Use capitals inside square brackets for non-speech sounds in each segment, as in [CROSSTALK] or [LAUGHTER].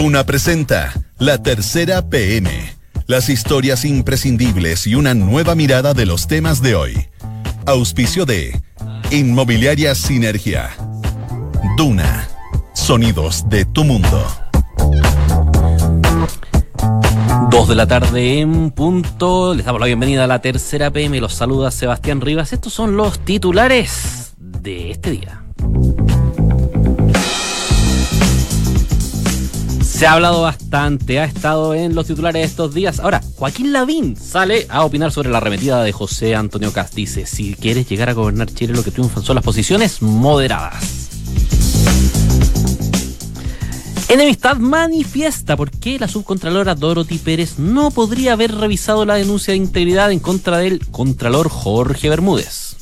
Duna presenta La Tercera PM. Las historias imprescindibles y una nueva mirada de los temas de hoy. Auspicio de Inmobiliaria Sinergia. Duna. Sonidos de tu mundo. Dos de la tarde en punto. Les damos la bienvenida a la tercera PM. Los saluda Sebastián Rivas. Estos son los titulares de este día. Se ha hablado bastante, ha estado en los titulares estos días. Ahora, Joaquín Lavín sale a opinar sobre la arremetida de José Antonio Cast. Dice, si quieres llegar a gobernar Chile, lo que triunfan son las posiciones moderadas. Enemistad manifiesta por qué la subcontralora Dorothy Pérez no podría haber revisado la denuncia de integridad en contra del contralor Jorge Bermúdez.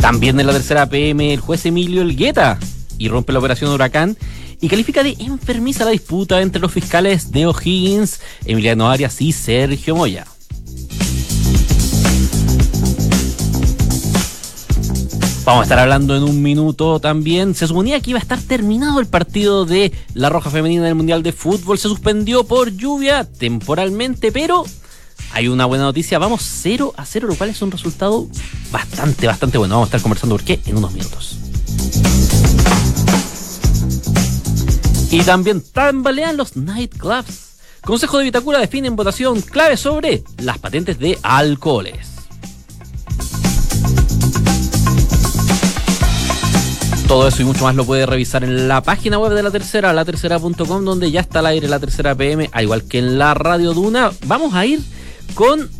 También en la tercera PM, el juez Emilio Elgueta y rompe la operación Huracán y califica de enfermiza la disputa entre los fiscales de O'Higgins, Emiliano Arias y Sergio Moya. Vamos a estar hablando en un minuto también. Se suponía que iba a estar terminado el partido de la Roja Femenina del Mundial de Fútbol. Se suspendió por lluvia temporalmente, pero hay una buena noticia. Vamos 0 a 0, lo cual es un resultado bastante, bastante bueno. Vamos a estar conversando por qué en unos minutos. Y también tambalean los nightclubs. Consejo de Vitacura define en votación clave sobre las patentes de alcoholes. Todo eso y mucho más lo puede revisar en la página web de la tercera, latercera.com, donde ya está al aire la tercera PM, al igual que en la Radio Duna. Vamos a ir con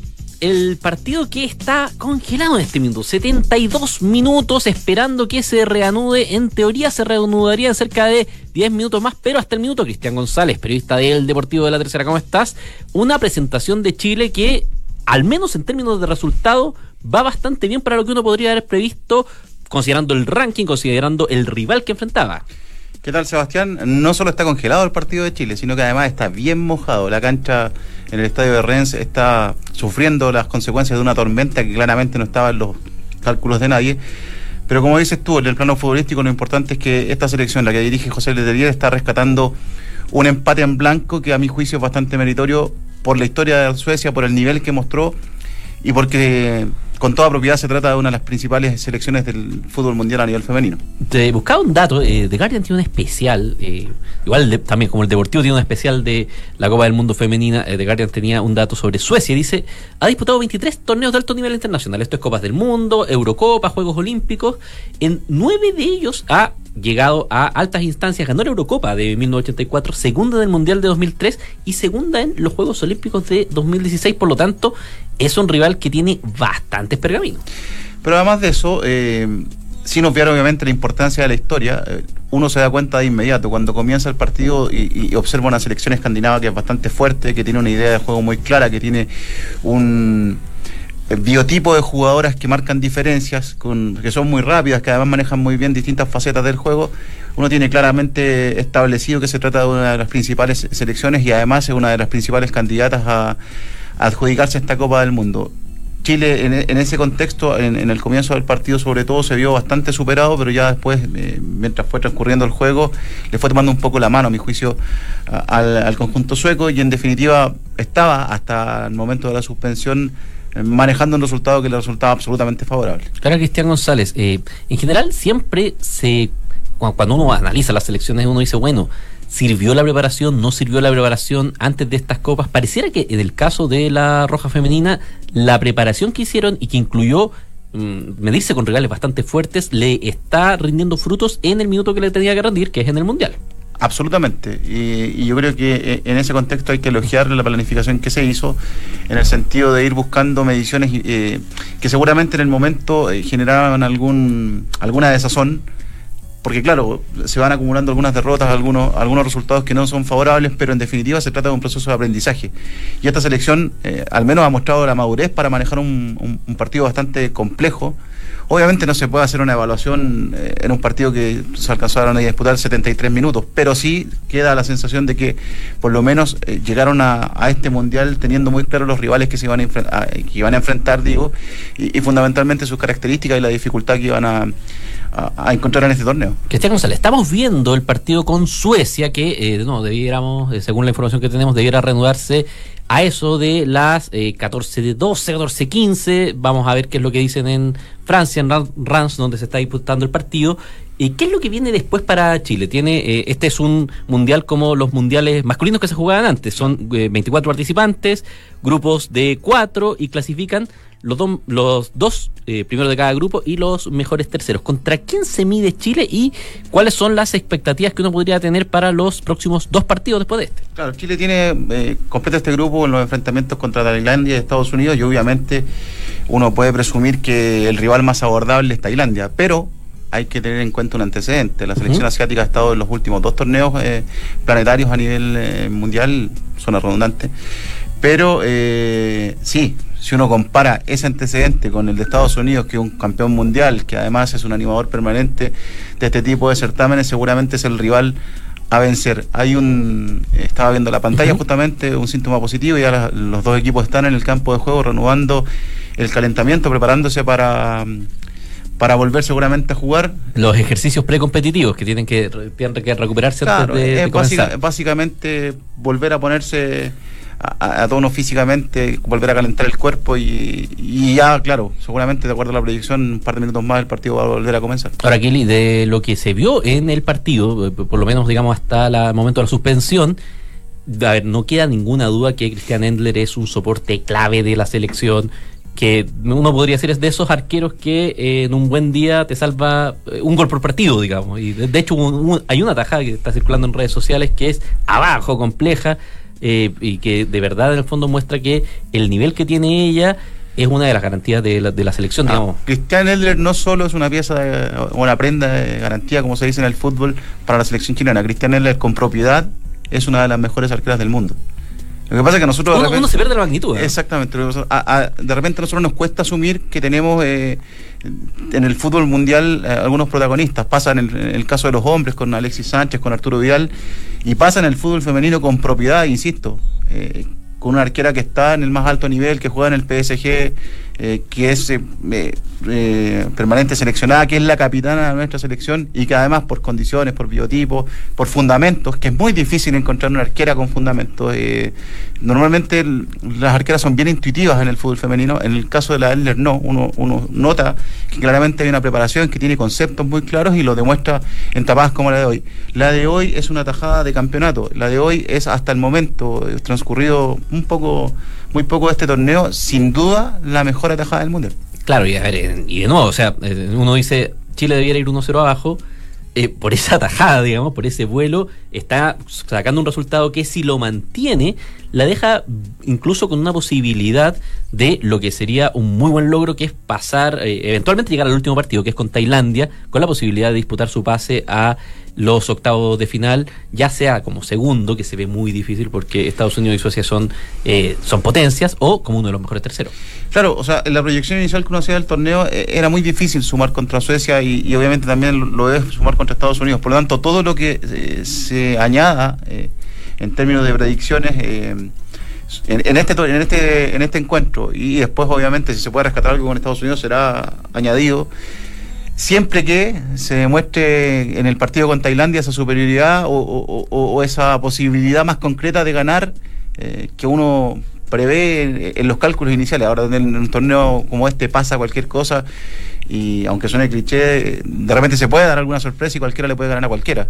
el partido que está congelado en este minuto. 72 minutos esperando que se reanude. En teoría se reanudaría en cerca de 10 minutos más, pero hasta el minuto, Cristian González, periodista del Deportivo de la Tercera, ¿cómo estás? Una presentación de Chile que, al menos en términos de resultado, va bastante bien para lo que uno podría haber previsto, considerando el ranking, considerando el rival que enfrentaba. ¿Qué tal, Sebastián? No solo está congelado el partido de Chile, sino que además está bien mojado. La cancha en el estadio de Rennes está sufriendo las consecuencias de una tormenta que claramente no estaba en los cálculos de nadie. Pero como dices tú, en el plano futbolístico lo importante es que esta selección, la que dirige José Letelier, está rescatando un empate en blanco que a mi juicio es bastante meritorio por la historia de Suecia, por el nivel que mostró y porque con toda propiedad se trata de una de las principales selecciones del fútbol mundial a nivel femenino. Te buscaba un dato, eh, The Guardian tiene un especial, eh, igual también como el Deportivo tiene un especial de la Copa del Mundo Femenina, eh, The Guardian tenía un dato sobre Suecia, dice, ha disputado 23 torneos de alto nivel internacional, esto es Copas del Mundo, Eurocopa, Juegos Olímpicos, en nueve de ellos ha llegado a altas instancias, ganó la Eurocopa de 1984, segunda del Mundial de 2003 y segunda en los Juegos Olímpicos de 2016, por lo tanto es un rival que tiene Pero además de eso, eh, sin obviar obviamente la importancia de la historia, eh, uno se da cuenta de inmediato cuando comienza el partido y, observa una selección escandinava que es bastante fuerte, que tiene una idea de juego muy clara, que tiene un biotipo de jugadoras que marcan diferencias, con, que son muy rápidas, que además manejan muy bien distintas facetas del juego, uno tiene claramente establecido que se trata de una de las principales selecciones y además es una de las principales candidatas a, a adjudicarse esta Copa del Mundo. Chile en, ese contexto, en, el comienzo del partido sobre todo, se vio bastante superado, pero ya después, eh, mientras fue transcurriendo el juego, le fue tomando un poco la mano, a mi juicio, al, al conjunto sueco y en definitiva estaba hasta el momento de la suspensión manejando un resultado que le resultaba absolutamente favorable. Claro, Cristian González, eh, en general siempre se, cuando uno analiza las selecciones, uno dice, bueno, ¿sirvió la preparación? ¿No sirvió la preparación antes de estas copas? Pareciera que en el caso de la Roja Femenina, la preparación que hicieron y que incluyó mmm, medirse con rivales bastante fuertes, le está rindiendo frutos en el minuto que le tenía que rendir, que es en el Mundial. Absolutamente. Y, y, yo creo que eh, en ese contexto hay que elogiar la planificación que se hizo en el sentido de ir buscando mediciones eh, que seguramente en el momento eh, generaban algún alguna desazón. Porque claro, se van acumulando algunas derrotas, algunos, algunos resultados que no son favorables, pero en definitiva se trata de un proceso de aprendizaje. Y esta selección eh, al menos ha mostrado la madurez para manejar un, partido bastante complejo, Obviamente no se puede hacer una evaluación eh, en un partido que se alcanzaron a disputar 73 minutos, pero sí queda la sensación de que por lo menos eh, llegaron a, a, este mundial teniendo muy claros los rivales que se iban a, a que iban a enfrentar, digo, y, y, fundamentalmente sus características y la dificultad que iban a, a, encontrar en este torneo. Cristian González, estamos viendo el partido con Suecia que, eh, no, debiéramos, eh, según la información que tenemos, debiera reanudarse a eso de las eh, 14 de 12, 14 15. Vamos a ver qué es lo que dicen en Francia, en Reims, donde se está disputando el partido. ¿Y qué es lo que viene después para Chile? Tiene eh, Este es un mundial como los mundiales masculinos que se jugaban antes. Son 24 eh, participantes, grupos de 4 y clasifican los, los dos eh, primeros de cada grupo y los mejores terceros. ¿Contra quién se mide Chile y cuáles son las expectativas que uno podría tener para los próximos dos partidos después de este? Claro, Chile tiene eh, completo este grupo en los enfrentamientos contra Tailandia y Estados Unidos y obviamente uno puede presumir que el rival más abordable es Tailandia, pero hay que tener en cuenta un antecedente. La selección asiática ha estado en los últimos dos torneos eh, planetarios a nivel mundial, zona redundante, pero sí, si uno compara ese antecedente con el de Estados Unidos, que es un campeón mundial, que además es un animador permanente de este tipo de certámenes, seguramente es el rival a vencer. Hay un, estaba viendo la pantalla justamente, un síntoma positivo, y ya los dos equipos están en el campo de juego renovando el calentamiento, preparándose para para volver seguramente a jugar. Los ejercicios precompetitivos que tienen que, tienen que recuperarse antes de, básicamente volver a ponerse a, tono físicamente, volver a calentar el cuerpo y, ya, claro, seguramente de acuerdo a la proyección, un par de minutos más el partido va a volver a comenzar. Ahora, Kelly, de lo que se vio en el partido, eh, por lo menos digamos hasta el momento de la suspensión, a ver, no queda ninguna duda que Christian Endler es un soporte clave de la selección, que uno podría decir es de esos arqueros que eh, en un buen día te salva eh, un gol por partido, digamos. Y de, hecho hay una tajada que está circulando en redes sociales que es abajo, compleja, eh, y que de verdad en el fondo muestra que el nivel que tiene ella es una de las garantías de la, de la selección, ah, digamos. Cristian Edler no solo es una pieza o una prenda de garantía, como se dice en el fútbol, para la selección chilena. Cristian Edler con propiedad es una de las mejores arqueras del mundo. Lo que pasa es que nosotros... Uno, se pierde la magnitud. ¿eh? Exactamente. de repente a nosotros nos cuesta asumir que tenemos eh, en el fútbol mundial eh, algunos protagonistas. Pasa en el, caso de los hombres con Alexis Sánchez, con Arturo Vidal, y pasa en el fútbol femenino con propiedad, insisto. con una arquera que está en el más alto nivel, que juega en el PSG, que es eh, permanente seleccionada, que es la capitana de nuestra selección y que además por condiciones, por biotipos, por fundamentos, que es muy difícil encontrar una arquera con fundamentos. Eh, normalmente las arqueras son bien intuitivas en el fútbol femenino, en el caso de la Elder no, uno, uno nota que claramente hay una preparación que tiene conceptos muy claros y lo demuestra en tapadas como la de hoy. La de hoy es una tajada de campeonato, la de hoy es hasta el momento, eh, transcurrido un poco, muy poco de este torneo, sin duda la mejor atajada del mundial. Claro, y, y de nuevo, o sea, eh, uno dice, Chile debiera ir 1-0 abajo, eh, por esa tajada, digamos, por ese vuelo, está sacando un resultado que si lo mantiene, la deja incluso con una posibilidad de lo que sería un muy buen logro, que es pasar, eh, eventualmente llegar al último partido, que es con Tailandia, con la posibilidad de disputar su pase a los octavos de final, ya sea como segundo, que se ve muy difícil porque Estados Unidos y Suecia son, eh, son potencias, o como uno de los mejores terceros. Claro, o sea, en la proyección inicial que uno hacía del torneo eh, era muy difícil sumar contra Suecia y, obviamente también lo es sumar contra Estados Unidos. Por lo tanto, todo lo que eh, añada en términos de predicciones... En, en, este en este en este encuentro y después obviamente si se puede rescatar algo con Estados Unidos será añadido siempre que se demuestre en el partido con Tailandia esa superioridad o, esa posibilidad más concreta de ganar eh, que uno prevé en, los cálculos iniciales. Ahora en un torneo como este pasa cualquier cosa y aunque suene cliché, de repente se puede dar alguna sorpresa y cualquiera le puede ganar a cualquiera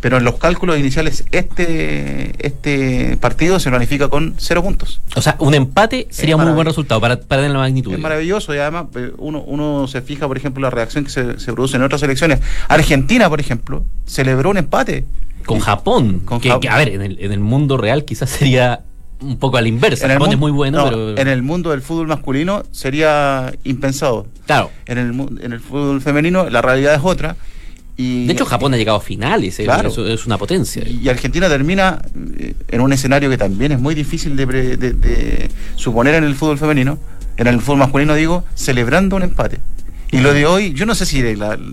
pero en los cálculos iniciales este este partido se planifica con cero puntos. O sea, un empate sería un muy buen resultado para, para tener la magnitud. Es maravilloso y además eh, uno, uno se fija, por ejemplo, la reacción que se, se produce en otras elecciones. Argentina, por ejemplo, celebró un empate. Con Japón. Con que, a ver, en el, en el mundo real quizás sería un poco a la inversa. En Japón es muy bueno, pero... En el mundo del fútbol masculino sería impensado. Claro. En el, en el fútbol femenino la realidad es otra de hecho, Japón ha llegado a finales, eh, es, una potencia. Y Argentina termina eh, en un escenario que también es muy difícil de, suponer en el fútbol femenino, en el fútbol masculino digo, celebrando un empate. Y lo de hoy, yo no sé si,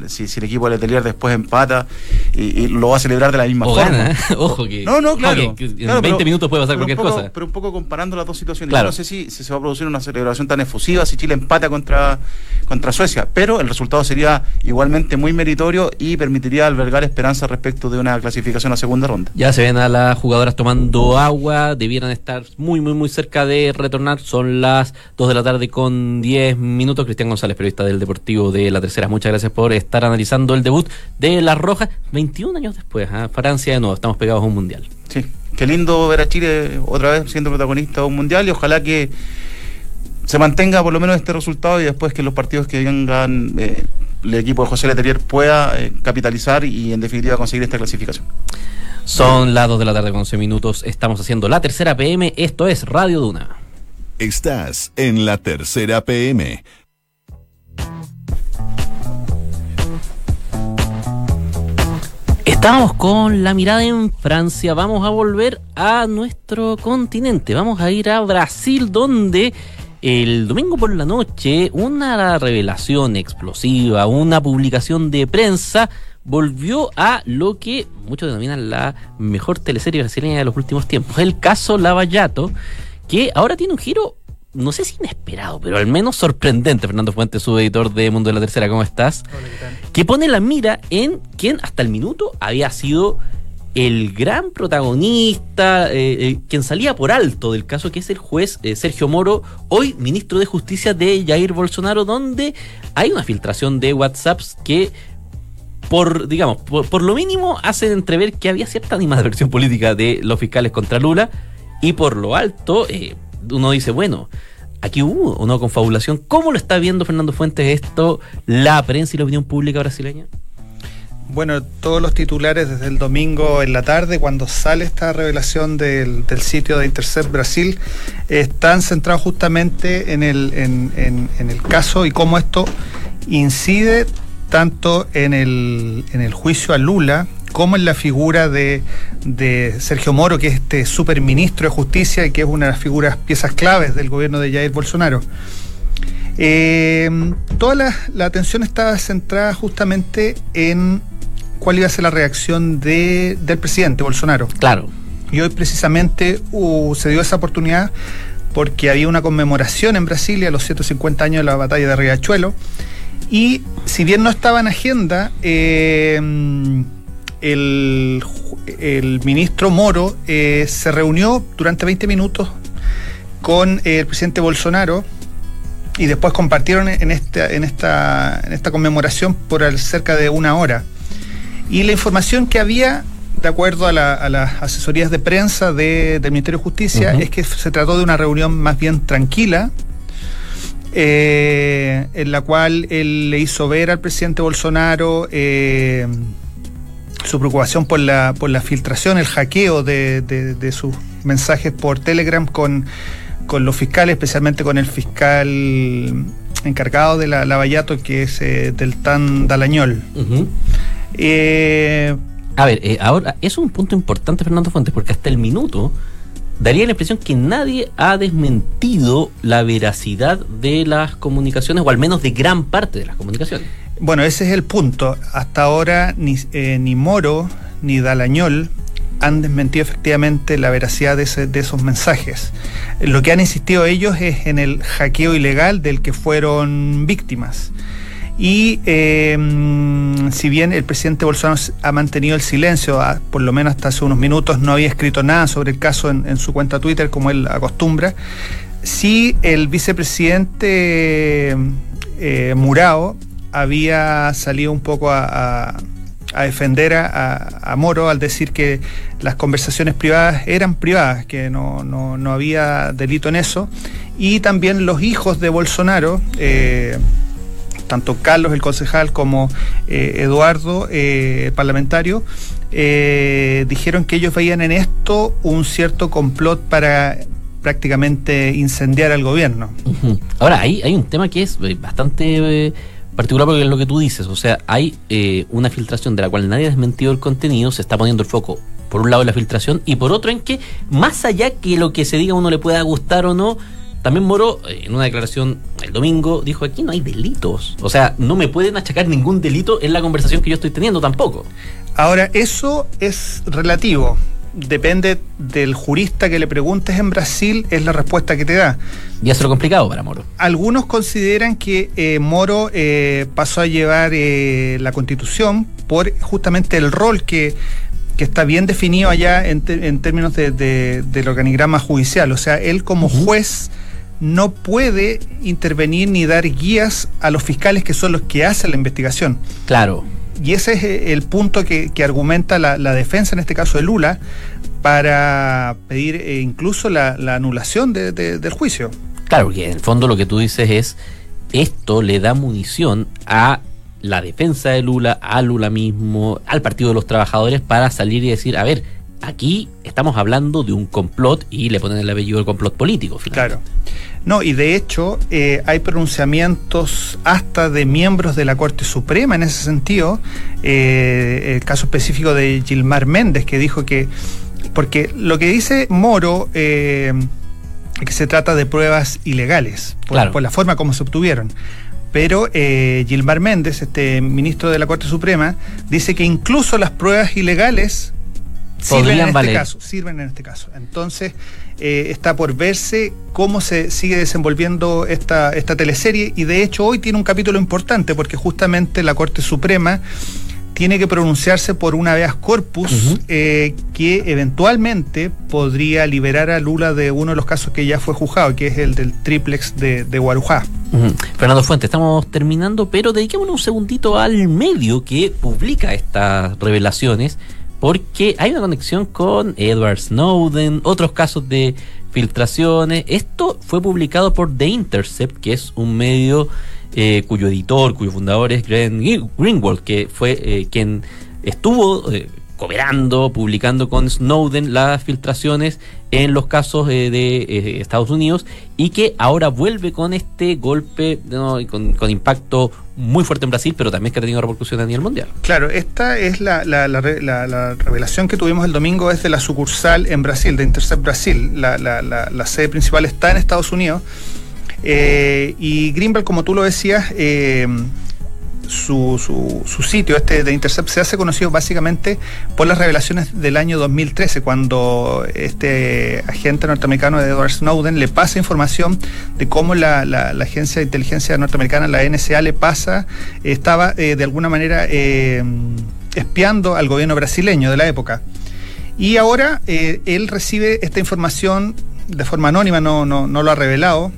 si, el equipo de Letelier después empata y, lo va a celebrar de la misma forma. ¿eh? [LAUGHS] Ojo que. No, no, claro. en 20 minutos puede pasar cualquier cosa. Pero un poco comparando las dos situaciones. Yo no sé si, se va a producir una celebración tan efusiva si Chile empata contra, contra Suecia. Pero el resultado sería igualmente muy meritorio y permitiría albergar esperanza respecto de una clasificación a segunda ronda. Ya se ven a las jugadoras tomando agua. Debieran estar muy, muy, muy cerca de retornar. Son las 2 de la tarde con 10 minutos. Cristian González, periodista del Deportivo de la tercera. Muchas gracias por estar analizando el debut de La Roja 21 años después. ¿eh? Francia de nuevo, estamos pegados a un mundial. Sí, qué lindo ver a Chile otra vez siendo protagonista de un mundial y ojalá que se mantenga por lo menos este resultado y después que los partidos que vengan eh, el equipo de José Leterier pueda eh, capitalizar y en definitiva conseguir esta clasificación. Son las 2 de la tarde con 11 minutos. Estamos haciendo la tercera PM. Esto es Radio Duna. Estás en la tercera PM Estamos con la mirada en Francia. Vamos a volver a nuestro continente. Vamos a ir a Brasil, donde el domingo por la noche una revelación explosiva, una publicación de prensa volvió a lo que muchos denominan la mejor teleserie brasileña de los últimos tiempos. El caso Lavallato, que ahora tiene un giro no sé si inesperado, pero al menos sorprendente, Fernando Fuentes, su editor de Mundo de la Tercera, ¿cómo estás? Que pone la mira en quien hasta el minuto había sido el gran protagonista, eh, eh, quien salía por alto del caso, que es el juez eh, Sergio Moro, hoy ministro de Justicia de Jair Bolsonaro, donde hay una filtración de WhatsApps que por, digamos, por, lo mínimo hacen entrever que había cierta animadversión política de los fiscales contra Lula y por lo alto, uno dice, bueno, aquí hubo una confabulación. ¿Cómo lo está viendo Fernando Fuentes esto, la prensa y la opinión pública brasileña? Bueno, todos los titulares desde el domingo en la tarde, cuando sale esta revelación del, sitio de Intercept Brasil, están centrados justamente en el, en, el caso y cómo esto incide tanto en el, en el juicio a Lula como en la figura de, Sergio Moro, que es este superministro de justicia y que es una de las figuras, piezas claves del gobierno de Jair Bolsonaro. Eh, toda la, atención estaba centrada justamente en cuál iba a ser la reacción del presidente Bolsonaro. Claro. Y hoy precisamente uh, se dio esa oportunidad porque había una conmemoración en Brasilia, los 150 años de la batalla de Riachuelo, y si bien no estaba en agenda, eh, el, ministro Moro eh, se reunió durante 20 minutos con el presidente Bolsonaro y después compartieron en esta, en esta, en esta conmemoración por cerca de una hora. Y la información que había, de acuerdo a, las asesorías de prensa del Ministerio de Justicia, es que se trató de una reunión más bien tranquila, eh, en la cual él le hizo ver al presidente Bolsonaro eh, su preocupación por la, por la filtración, el hackeo de, sus mensajes por Telegram con, los fiscales, especialmente con el fiscal encargado de la Lavallato, que es eh, del TAN Dalañol. Eh, a ver, eh, ahora, es un punto importante, Fernando Fuentes, porque hasta el minuto daría la impresión que nadie ha desmentido la veracidad de las comunicaciones, o al menos de gran parte de las comunicaciones. Bueno, ese es el punto. Hasta ahora ni, eh, ni Moro ni Dalañol han desmentido efectivamente la veracidad de, esos mensajes. Lo que han insistido ellos es en el hackeo ilegal del que fueron víctimas. Y eh, si bien el presidente Bolsonaro ha mantenido el silencio, por lo menos hasta hace unos minutos no había escrito nada sobre el caso en, su cuenta Twitter como él acostumbra, sí el vicepresidente eh, Murao había salido un poco a, defender a, Moro al decir que las conversaciones privadas eran privadas, que no, había delito en eso. Y también los hijos de Bolsonaro, eh, tanto Carlos, el concejal, como eh, Eduardo, eh, el parlamentario, dijeron que ellos veían en esto un cierto complot para prácticamente incendiar al gobierno. Ahora, hay, hay un tema que es bastante particular porque es lo que tú dices, o sea, hay eh, una filtración de la cual nadie ha desmentido el contenido, se está poniendo el foco por un lado en la filtración y por otro en que más allá que lo que se diga uno le pueda gustar o no, También Moro, eh, en una declaración el domingo, dijo aquí no hay delitos. O sea, no me pueden achacar ningún delito en la conversación que yo estoy teniendo tampoco. Ahora, eso es relativo. Depende del jurista que le preguntes en Brasil, es la respuesta que te da. Y eso es lo complicado para Moro. Algunos consideran que eh, Moro eh, pasó a llevar eh, la constitución por justamente el rol que, que está bien definido allá en, te- en términos de- de- del organigrama judicial. O sea, él como juez no puede intervenir ni dar guías a los fiscales que son los que hacen la investigación. Claro. Y ese es eh, el punto que, que argumenta la, la defensa, en este caso de Lula, para pedir eh, incluso la, la anulación de- de- del juicio. Claro, porque en el fondo lo que tú dices es, esto le da munición a la defensa de Lula, a Lula mismo, al Partido de los Trabajadores para salir y decir, a ver, aquí estamos hablando de un complot y le ponen el apellido del complot político. finalmente. Claro. No, y de hecho eh, hay pronunciamientos hasta de miembros de la Corte Suprema en ese sentido. Eh, el caso específico de Gilmar Méndez, que dijo que, porque lo que dice Moro, eh, es que se trata de pruebas ilegales, por, Claro. por la forma como se obtuvieron. Pero eh, Gilmar Méndez, este ministro de la Corte Suprema, dice que incluso las pruebas ilegales sirven en este caso. Sirven en este caso. Entonces, eh, está por verse cómo se sigue desenvolviendo esta, esta teleserie. Y de hecho hoy tiene un capítulo importante porque justamente la Corte Suprema tiene que pronunciarse por una habeas corpus eh, que eventualmente podría liberar a Lula de uno de los casos que ya fue juzgado, que es el del triplex de, de Guarujá. Fernando Fuentes, estamos terminando, pero dediquémonos un segundito al medio que publica estas revelaciones, porque hay una conexión con Edward Snowden, otros casos de filtraciones. Esto fue publicado por The Intercept, que es un medio eh, cuyo editor, cuyo fundador es Glenn Greenwald, que fue eh, quien estuvo eh, cooperando, publicando con Snowden las filtraciones en los casos eh, de eh, Estados Unidos y que ahora vuelve con este golpe con, impacto muy fuerte en Brasil, pero también que ha tenido repercusión a nivel mundial. Claro, esta es la, la- la re- la- la revelación que tuvimos el domingo es de la sucursal en Brasil, de Intercept Brasil. La, sede principal está en Estados Unidos. Eh, y Greenbelt, como tú lo decías, eh, su, su- sitio este de Intercept se hace conocido básicamente por las revelaciones del año 2013, cuando este agente norteamericano Edward Snowden le pasa información de cómo la agencia de inteligencia norteamericana, la NSA, le pasa, estaba eh, de alguna manera eh, espiando al gobierno brasileño de la época. Y ahora eh, él recibe esta información de forma anónima, no, no, no lo ha revelado.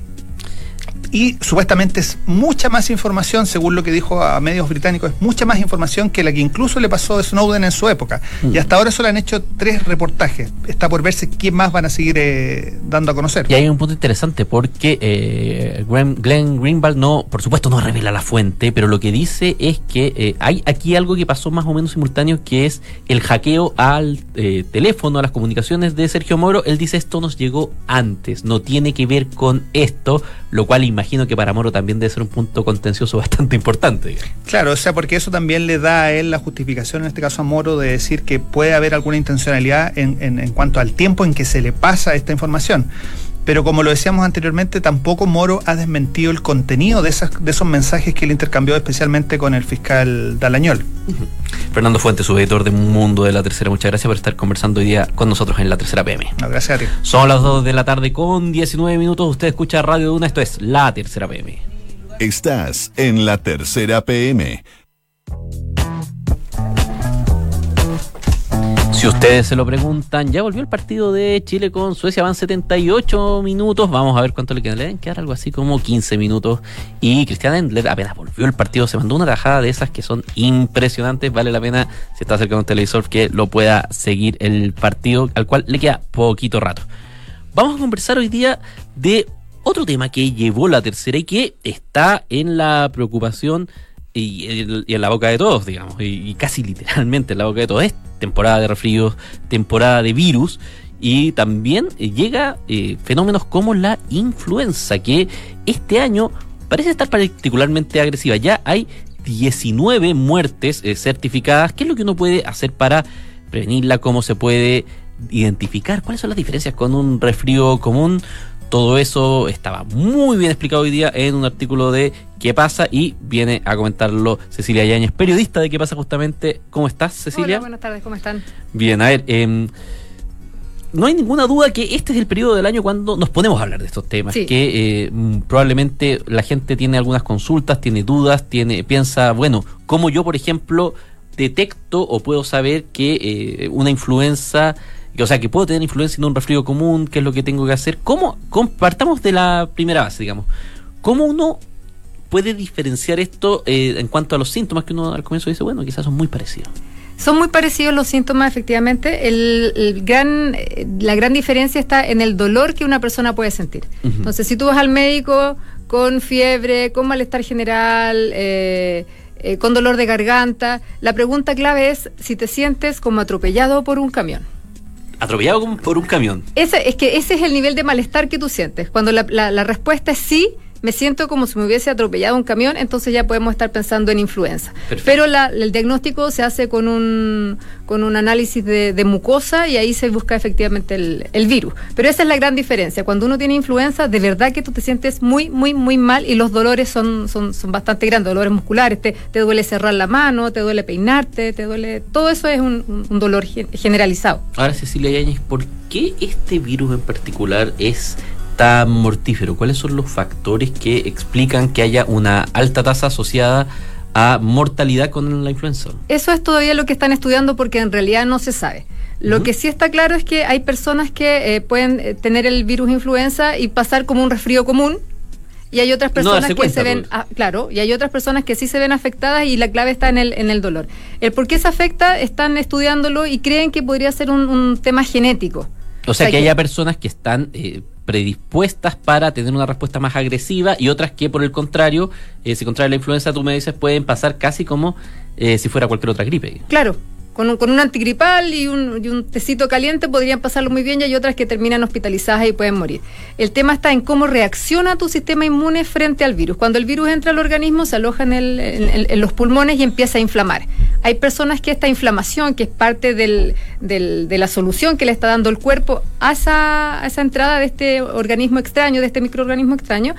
Y supuestamente es mucha más información, según lo que dijo a medios británicos, es mucha más información que la que incluso le pasó a Snowden en su época. Mm. Y hasta ahora solo han hecho tres reportajes. Está por verse qué más van a seguir eh, dando a conocer. Y hay un punto interesante porque eh, Glenn, Glenn Greenwald no, por supuesto, no revela la fuente, pero lo que dice es que eh, hay aquí algo que pasó más o menos simultáneo, que es el hackeo al eh, teléfono, a las comunicaciones de Sergio Moro. Él dice esto nos llegó antes, no tiene que ver con esto, lo cual imagino que para Moro también debe ser un punto contencioso bastante importante. Claro, o sea, porque eso también le da a él la justificación, en este caso a Moro, de decir que puede haber alguna intencionalidad en, en- en cuanto al tiempo en que se le pasa esta información. Pero como lo decíamos anteriormente, tampoco Moro ha desmentido el contenido de, esas, de esos mensajes que él intercambió especialmente con el fiscal Dalañol. Fernando Fuentes, su editor de Mundo de la Tercera, muchas gracias por estar conversando hoy día con nosotros en la Tercera PM. No, gracias a ti. Son las 2 de la tarde con 19 minutos. Usted escucha Radio Duna, esto es La Tercera PM. Estás en la tercera PM. Si ustedes se lo preguntan, ya volvió el partido de Chile con Suecia, van 78 minutos. Vamos a ver cuánto le queda. Le deben quedar algo así como 15 minutos. Y Cristian Endler apenas volvió el partido, se mandó una tajada de esas que son impresionantes. Vale la pena, si está cerca de un televisor, que lo pueda seguir el partido, al cual le queda poquito rato. Vamos a conversar hoy día de otro tema que llevó la tercera y que está en la preocupación y, en la boca de todos, digamos, y, y casi literalmente en la boca de todos. Es temporada de resfríos, temporada de virus y también eh, llega eh, fenómenos como la influenza, que este año parece estar particularmente agresiva. Ya hay 19 muertes eh, certificadas. ¿Qué es lo que uno puede hacer para prevenirla? ¿Cómo se puede identificar? ¿Cuáles son las diferencias con un resfrío común? todo eso estaba muy bien explicado hoy día en un artículo de ¿Qué pasa? Y viene a comentarlo Cecilia Yáñez, periodista de ¿Qué pasa justamente? ¿Cómo estás, Cecilia? Hola, buenas tardes, ¿cómo están? Bien, a ver, eh, no hay ninguna duda que este es el periodo del año cuando nos ponemos a hablar de estos temas, Sí. que eh, mm, probablemente la gente tiene algunas consultas, tiene dudas, tiene piensa, bueno, ¿cómo yo, por ejemplo, detecto o puedo saber que eh, una influenza, o sea, que puedo tener influencia en un resfrío común, qué es lo que tengo que hacer? ¿Cómo? Compartamos de la primera base, digamos. ¿Cómo uno puede diferenciar esto eh, en cuanto a los síntomas que uno al comienzo dice, bueno, quizás son muy parecidos? Son muy parecidos los síntomas, efectivamente. El, el gran, eh, la gran diferencia está en el dolor que una persona puede sentir. Entonces, si tú vas al médico con fiebre, con malestar general, eh, eh, con dolor de garganta, la pregunta clave es si te sientes como atropellado por un camión. Atropellado por un camión. Ese, es que ese es el nivel de malestar que tú sientes. Cuando la, la- la respuesta es sí, me siento como si me hubiese atropellado un camión, entonces ya podemos estar pensando en influenza. Perfecto. Pero la- el diagnóstico se hace con un, con un análisis de, de mucosa y ahí se busca efectivamente el, el virus. Pero esa es la gran diferencia. Cuando uno tiene influenza, de verdad que tú te sientes muy, muy, muy mal y los dolores son, son, son bastante grandes, dolores musculares. Te, te duele cerrar la mano, te duele peinarte, te duele... Todo eso es un, un- dolor gen- generalizado. Ahora, Cecilia Yáñez, ¿por qué este virus en particular es tan mortífero? ¿Cuáles son los factores que explican que haya una alta tasa asociada a mortalidad con la influenza? Eso es todavía lo que están estudiando porque en realidad no se sabe. Lo que sí está claro es que hay personas que eh, pueden eh, tener el virus influenza y pasar como un resfrío común. Y hay otras No personas que se ven, pues. ah, claro, y hay otras personas que sí se ven afectadas y la clave está en el, en el dolor. El por qué se afecta, están estudiándolo y creen que podría ser un, un tema genético. O sea, O sea, que que- haya personas que están eh, predispuestas para tener una respuesta más agresiva y otras que, por el contrario, eh, si contrae la influenza, tú me dices, pueden pasar casi como eh, si fuera cualquier otra gripe. Claro, con un, con un antigripal y un, y tecito caliente podrían pasarlo muy bien y hay otras que terminan hospitalizadas y pueden morir. El tema está en cómo reacciona tu sistema inmune frente al virus. Cuando el virus entra al organismo se aloja en, los pulmones y empieza a inflamar. Hay personas que esta inflamación, que es parte de la solución que le está dando el cuerpo a esa, a esa entrada de este organismo extraño, de este microorganismo extraño,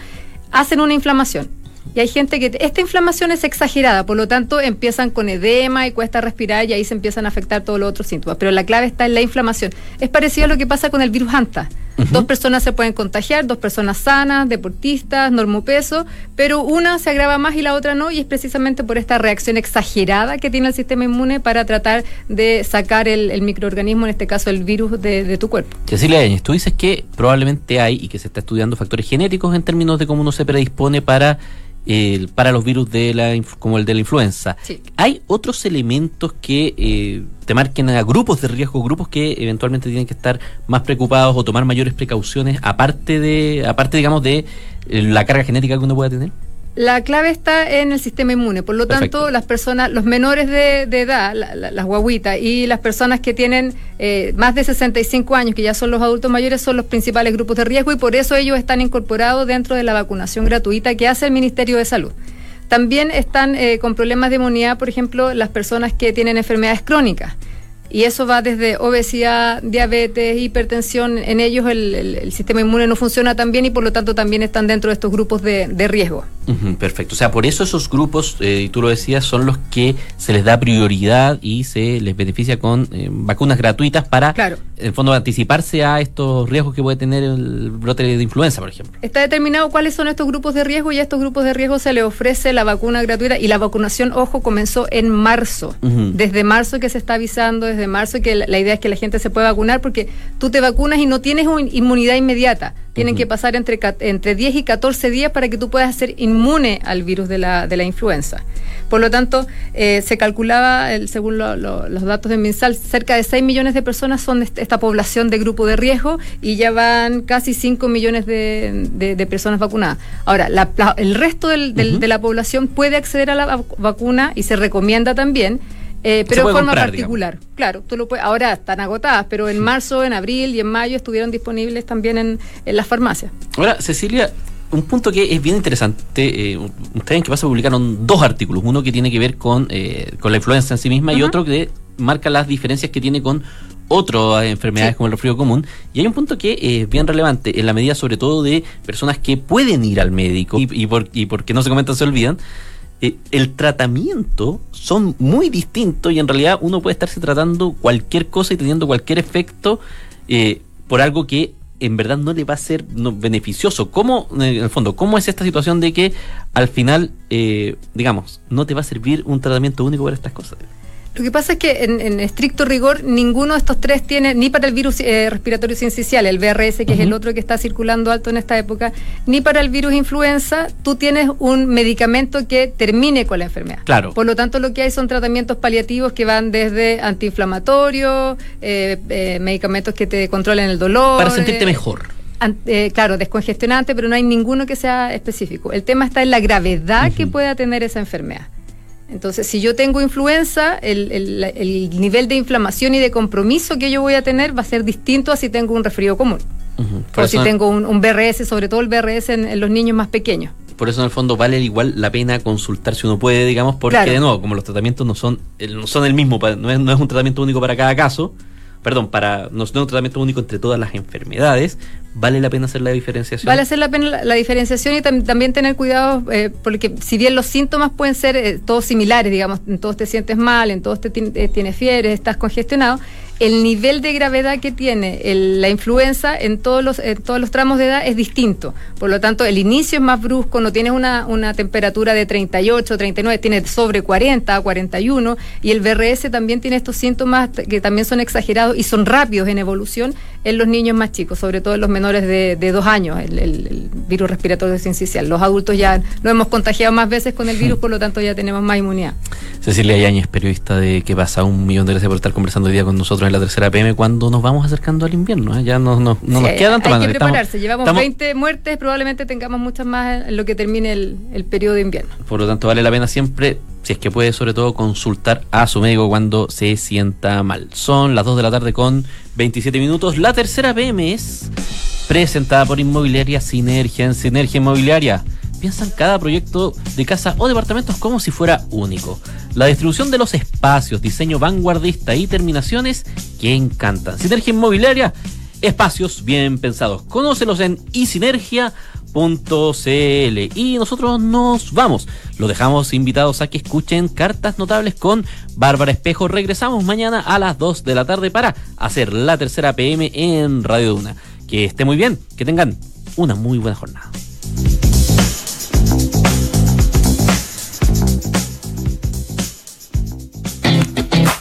hacen una inflamación. Y hay gente que esta inflamación es exagerada, por lo tanto empiezan con edema y cuesta respirar y ahí se empiezan a afectar todos los otros síntomas. Pero la clave está en la inflamación. Es parecido a lo que pasa con el virus Hanta. Dos personas se pueden contagiar, dos personas sanas, deportistas, normopeso, pero una se agrava más y la otra no, y es precisamente por esta reacción exagerada que tiene el sistema inmune para tratar de sacar el, el microorganismo, en este caso el virus, de, de tu cuerpo. Cecilia Yáñez, tú dices que probablemente hay y que se está estudiando factores genéticos en términos de cómo uno se predispone para, el- para los virus de la, como el de la influenza. Sí. ¿Hay otros elementos que eh, te marquen a grupos de riesgo, grupos que eventualmente tienen que estar más preocupados o tomar mayores precauciones, aparte de, aparte digamos, de eh, la carga genética que uno pueda tener? La clave está en el sistema inmune, por lo Perfecto. tanto, las personas, los menores de, de edad, la- la- las guaguitas y las personas que tienen eh, más de 65 años, que ya son los adultos mayores, son los principales grupos de riesgo y por eso ellos están incorporados dentro de la vacunación gratuita que hace el Ministerio de Salud. También están eh, con problemas de inmunidad, por ejemplo, las personas que tienen enfermedades crónicas. Y eso va desde obesidad, diabetes, hipertensión. En ellos el, el- el sistema inmune no funciona tan bien y por lo tanto también están dentro de estos grupos de- de riesgo. Perfecto. O sea, por eso esos grupos, eh, y tú lo decías, son los que se les da prioridad y se les beneficia con eh, vacunas gratuitas para, Claro. en el fondo, anticiparse a estos riesgos que puede tener el brote de influenza, por ejemplo. Está determinado cuáles son estos grupos de riesgo y a estos grupos de riesgo se les ofrece la vacuna gratuita y la vacunación, ojo, comenzó en marzo. Desde marzo que se está avisando, desde marzo que la, la idea es que la gente se pueda vacunar porque tú te vacunas y no tienes un- inmunidad inmediata. Tienen que pasar entre, entre 10 y 14 días para que tú puedas ser inmune al virus de la, de la influenza. Por lo tanto, eh, se calculaba, el- según lo- lo- los datos de MinSal, cerca de 6 millones de personas son de est- esta población de grupo de riesgo y ya van casi 5 millones de, de- de personas vacunadas. Ahora, la- la- el resto del- del- de la población puede acceder a la vac- vacuna y se recomienda también. eh, pero en forma comprar, particular. Claro, tú lo puedes, ahora están agotadas, pero en marzo, en abril y en mayo estuvieron disponibles también en, en las farmacias. Ahora, Cecilia, un punto que es bien interesante, eh, ustedes en que pasa publicaron dos artículos, uno que tiene que ver con, eh, con la influenza en sí misma y otro que marca las diferencias que tiene con otras enfermedades Sí. como el resfrío común. Y hay un punto que es bien relevante, en la medida sobre todo de personas que pueden ir al médico y, y, por, y porque no se comentan se olvidan. eh, el tratamiento son muy distintos y en realidad uno puede estarse tratando cualquier cosa y teniendo cualquier efecto eh, por algo que en verdad no le va a ser beneficioso. ¿Cómo, en el fondo, cómo es esta situación de que al final, eh, digamos, no te va a servir un tratamiento único para estas cosas? Lo que pasa es que en, en estricto rigor ninguno de estos tres tiene, ni para el virus eh, respiratorio sincicial, el VRS, que es el otro que está circulando alto en esta época, ni para el virus influenza, tú tienes un medicamento que termine con la enfermedad. Claro. Por lo tanto, lo que hay son tratamientos paliativos que van desde antiinflamatorios, eh, eh, medicamentos que te controlen el dolor. Para sentirte eh, mejor. eh, claro, descongestionante, pero no hay ninguno que sea específico. El tema está en la gravedad que pueda tener esa enfermedad. Entonces, si yo tengo influenza, el, el- el nivel de inflamación y de compromiso que yo voy a tener va a ser distinto a si tengo un resfrío común. Por O si tengo un, un BRS, sobre todo el BRS en, en los niños más pequeños. Por eso en el fondo vale igual la pena consultar si uno puede, digamos, porque Claro. de nuevo, como los tratamientos no son el, no son el mismo, no es, no es un tratamiento único para cada caso, perdón, para no es un tratamiento único entre todas las enfermedades, vale la pena hacer la diferenciación. Vale hacer la pena la, diferenciación y tam- también tener cuidado, eh, porque si bien los síntomas pueden ser eh, todos similares, digamos, en todos te sientes mal, en todos te eh, tienes fiebre, estás congestionado, el nivel de gravedad que tiene la influenza en todos los en todos los tramos de edad es distinto. Por lo tanto, el inicio es más brusco, no tienes una, una temperatura de 38, 39, tienes sobre 40, 41, y el BRS también tiene estos síntomas que también son exagerados y son rápidos en evolución en los niños más chicos, sobre todo en los menores de, de dos años, el, el- el virus respiratorio sincicial. Los adultos ya lo hemos contagiado más veces con el virus, por lo tanto ya tenemos más inmunidad. Cecilia Yáñez, periodista de ¿Qué pasa? Un millón de gracias por estar conversando hoy día con nosotros la tercera PM cuando nos vamos acercando al invierno. ¿eh? Ya no, no, no Sí, nos queda tanto hay que estamos- prepararse. Llevamos estamos- 20 muertes, probablemente tengamos muchas más en lo que termine el, el periodo de invierno. Por lo tanto, vale la pena siempre, si es que puede, sobre todo, consultar a su médico cuando se sienta mal. Son las 2 de la tarde con 27 minutos. La tercera PM es presentada por Inmobiliaria Sinergia. En Sinergia Inmobiliaria piensan cada proyecto de casa o departamentos como si fuera único. La distribución de los espacios, diseño vanguardista y terminaciones que encantan. Sinergia Inmobiliaria, espacios bien pensados. Conócelos en isinergia.cl. Y nosotros nos vamos. Lo dejamos invitados a que escuchen cartas notables con Bárbara Espejo. Regresamos mañana a las 2 de la tarde para hacer la tercera PM en Radio Duna. Que esté muy bien, que tengan una muy buena jornada.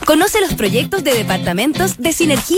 Conoce los proyectos de departamentos de Sinergia